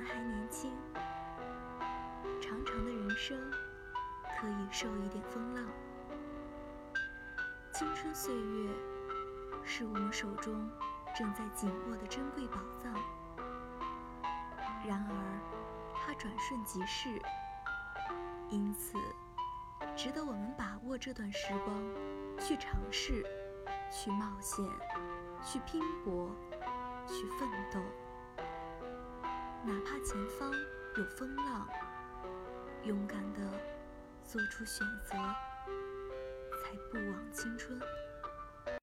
们还年轻，长长的人生可以受一点风浪。青春岁月是我们手中正在紧握的珍贵宝藏，然而它转瞬即逝，因此值得我们把握这段时光，去尝试，去冒险，去拼搏，去奋斗。前方有风浪，勇敢地做出选择，才不枉青春。